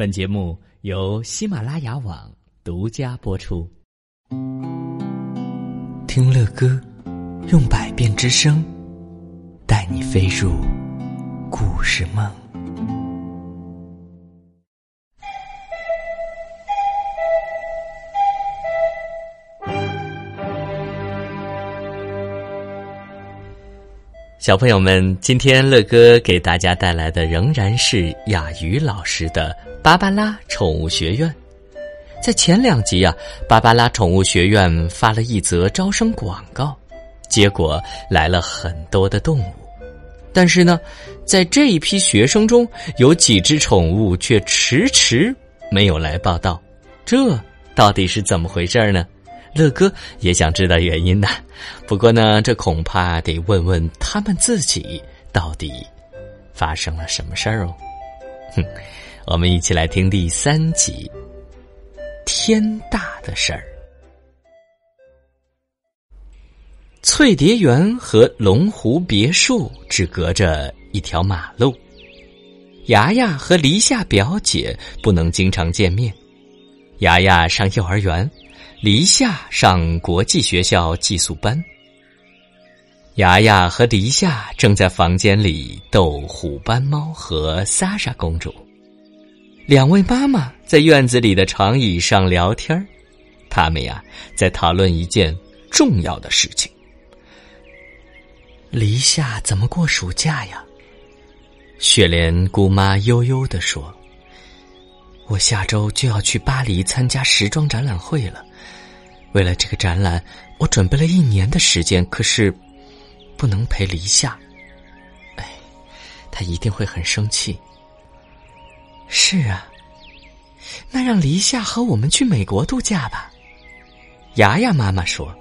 本节目由喜马拉雅网独家播出。听乐歌，用百变之声，带你飞入故事梦。小朋友们，今天乐哥给大家带来的仍然是雅鱼老师的《芭芭拉宠物学院》。在前两集啊，芭芭拉宠物学院发了一则招生广告，结果来了很多的动物。但是呢，在这一批学生中，有几只宠物却迟迟没有来报道，这到底是怎么回事呢？乐哥也想知道原因呢，不过呢，这恐怕得问问他们自己到底发生了什么事儿哦。哼，我们一起来听第三集《天大的事儿》。翠蝶园和龙湖别墅只隔着一条马路，牙牙和黎夏表姐不能经常见面。牙牙上幼儿园。黎夏上国际学校寄宿班，牙牙和黎夏正在房间里逗虎斑猫和莎莎公主。两位妈妈在院子里的长椅上聊天他们呀在讨论一件重要的事情。黎夏怎么过暑假呀？雪莲姑妈悠悠地说：“我下周就要去巴黎参加时装展览会了。”为了这个展览，我准备了一年的时间，可是不能陪黎夏。哎，他一定会很生气。是啊，那让黎夏和我们去美国度假吧。牙牙妈妈说：“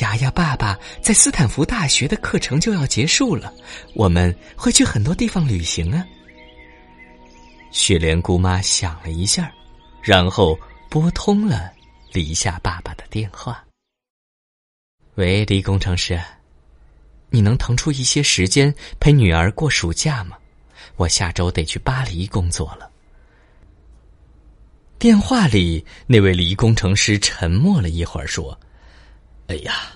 牙牙爸爸在斯坦福大学的课程就要结束了，我们会去很多地方旅行啊。”雪莲姑妈想了一下，然后拨通了。李夏爸爸的电话。喂，李工程师，你能腾出一些时间陪女儿过暑假吗？我下周得去巴黎工作了。电话里那位李工程师沉默了一会儿，说：“哎呀，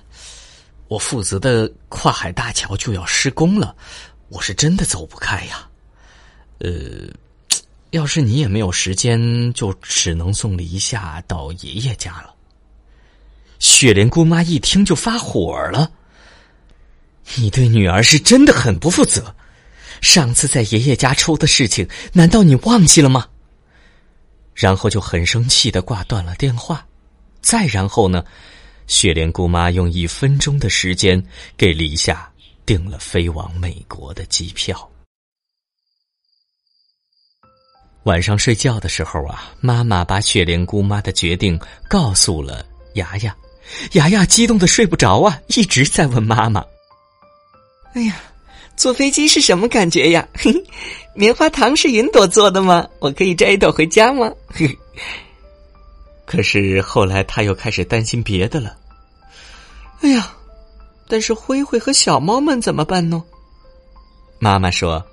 我负责的跨海大桥就要施工了，我是真的走不开呀。呃。”要是你也没有时间，就只能送黎夏到爷爷家了。雪莲姑妈一听就发火了：“你对女儿是真的很不负责！上次在爷爷家抽的事情，难道你忘记了吗？”然后就很生气的挂断了电话。再然后呢，雪莲姑妈用一分钟的时间给黎夏订了飞往美国的机票。晚上睡觉的时候啊，妈妈把雪莲姑妈的决定告诉了牙牙，牙牙激动的睡不着啊，一直在问妈妈：“哎呀，坐飞机是什么感觉呀？棉花糖是云朵做的吗？我可以摘一朵回家吗？” 可是后来他又开始担心别的了。哎呀，但是灰灰和小猫们怎么办呢？妈妈说：“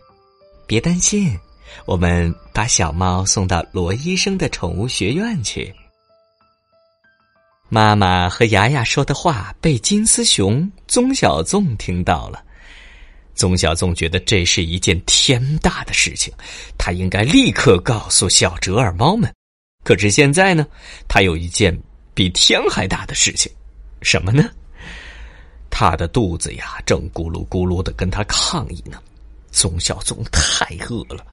别担心。”我们把小猫送到罗医生的宠物学院去。妈妈和牙牙说的话被金丝熊宗小纵听到了。宗小纵觉得这是一件天大的事情，他应该立刻告诉小折耳猫们。可是现在呢，他有一件比天还大的事情，什么呢？他的肚子呀，正咕噜咕噜的跟他抗议呢。宗小纵太饿了。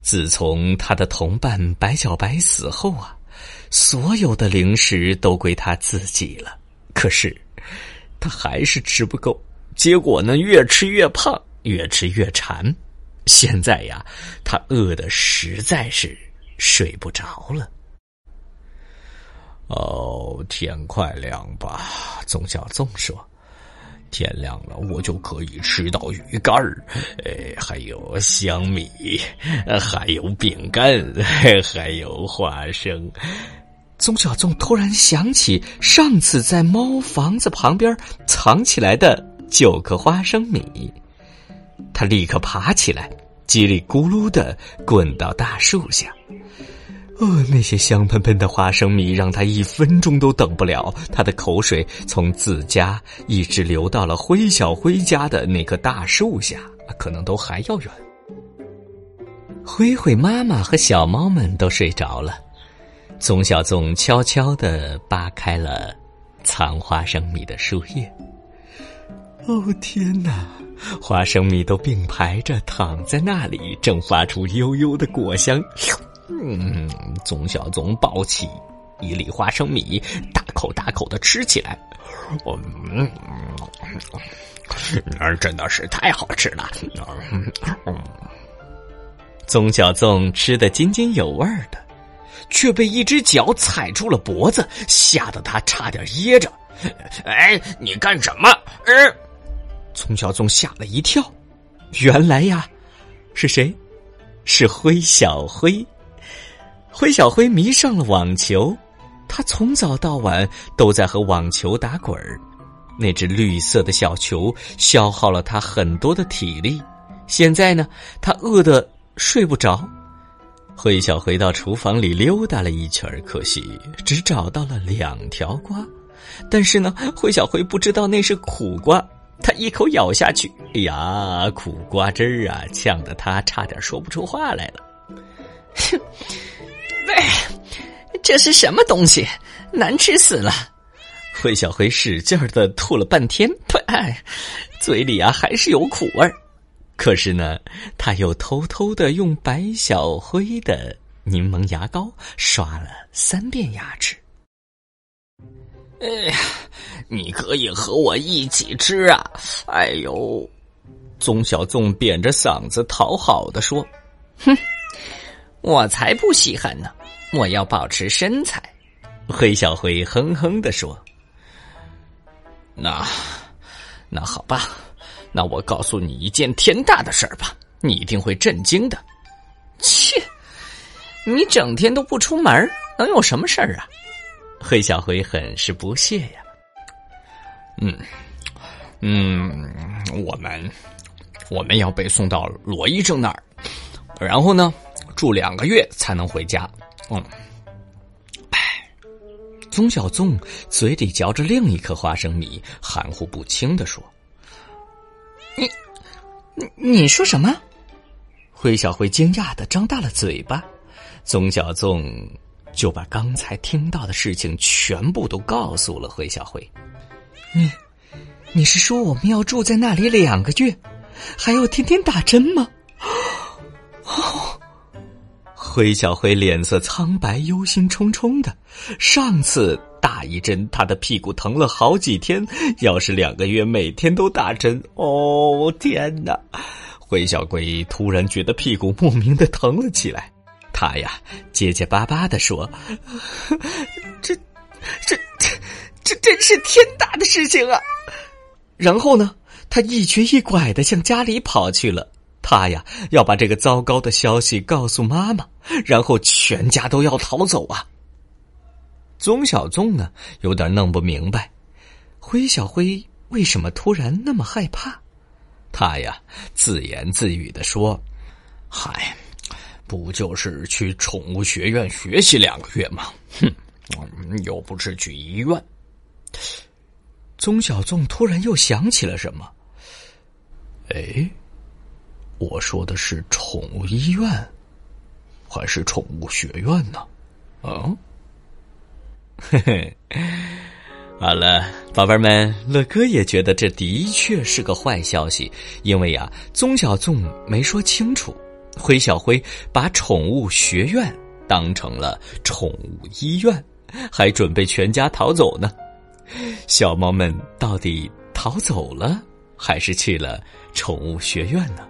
自从他的同伴白小白死后啊，所有的零食都归他自己了。可是，他还是吃不够，结果呢，越吃越胖，越吃越馋。现在呀，他饿的实在是睡不着了。哦，天快亮吧，宗小纵说。天亮了，我就可以吃到鱼干儿，哎，还有香米，还有饼干，还有花生。宗小纵突然想起上次在猫房子旁边藏起来的九颗花生米，他立刻爬起来，叽里咕噜的滚到大树下。哦，那些香喷喷的花生米让他一分钟都等不了，他的口水从自家一直流到了灰小灰家的那棵大树下，可能都还要远。灰灰妈妈和小猫们都睡着了，宗小宗悄悄的扒开了藏花生米的树叶。哦天哪！花生米都并排着躺在那里，正发出悠悠的果香。嗯，宗小宗抱起一粒花生米，大口大口的吃起来。嗯，那真的是太好吃了。宗小宗吃得津津有味的，却被一只脚踩住了脖子，吓得他差点噎着。哎，你干什么？嗯，宗小宗吓了一跳，原来呀，是谁？是灰小灰。灰小灰迷上了网球，他从早到晚都在和网球打滚儿。那只绿色的小球消耗了他很多的体力。现在呢，他饿得睡不着。灰小灰到厨房里溜达了一圈可惜只找到了两条瓜。但是呢，灰小灰不知道那是苦瓜，他一口咬下去，哎呀，苦瓜汁儿啊，呛得他差点说不出话来了。哼。哎，这是什么东西？难吃死了！灰小灰使劲儿的吐了半天，呸！嘴里啊还是有苦味儿。可是呢，他又偷偷的用白小灰的柠檬牙膏刷了三遍牙齿。哎呀，你可以和我一起吃啊！哎呦，宗小纵扁着嗓子讨好的说：“哼，我才不稀罕呢。”我要保持身材，黑小灰哼哼的说：“那，那好吧，那我告诉你一件天大的事儿吧，你一定会震惊的。”切，你整天都不出门，能有什么事儿啊？黑小灰很是不屑呀。嗯，嗯，我们我们要被送到罗医生那儿，然后呢，住两个月才能回家。嗯，哎，宗小纵嘴里嚼着另一颗花生米，含糊不清的说：“你，你你说什么？”灰小灰惊讶的张大了嘴巴，宗小纵就把刚才听到的事情全部都告诉了灰小灰。你，你是说我们要住在那里两个月，还要天天打针吗？哦灰小灰脸色苍白，忧心忡忡的。上次打一针，他的屁股疼了好几天。要是两个月每天都打针，哦天哪！灰小龟突然觉得屁股莫名的疼了起来。他呀结结巴巴的说：“这、这、这、这真是天大的事情啊！”然后呢，他一瘸一拐的向家里跑去了。他呀，要把这个糟糕的消息告诉妈妈，然后全家都要逃走啊。宗小宗呢，有点弄不明白，灰小灰为什么突然那么害怕？他呀，自言自语的说：“嗨，不就是去宠物学院学习两个月吗？哼，又不是去医院。”宗小宗突然又想起了什么，哎。我说的是宠物医院，还是宠物学院呢？啊，嘿嘿，好了，宝贝们，乐哥也觉得这的确是个坏消息，因为呀，宗小纵没说清楚，灰小灰把宠物学院当成了宠物医院，还准备全家逃走呢。小猫们到底逃走了，还是去了宠物学院呢？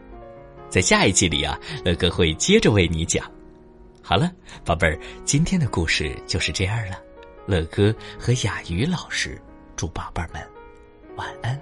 在下一集里啊，乐哥会接着为你讲。好了，宝贝儿，今天的故事就是这样了。乐哥和雅鱼老师祝宝贝儿们晚安。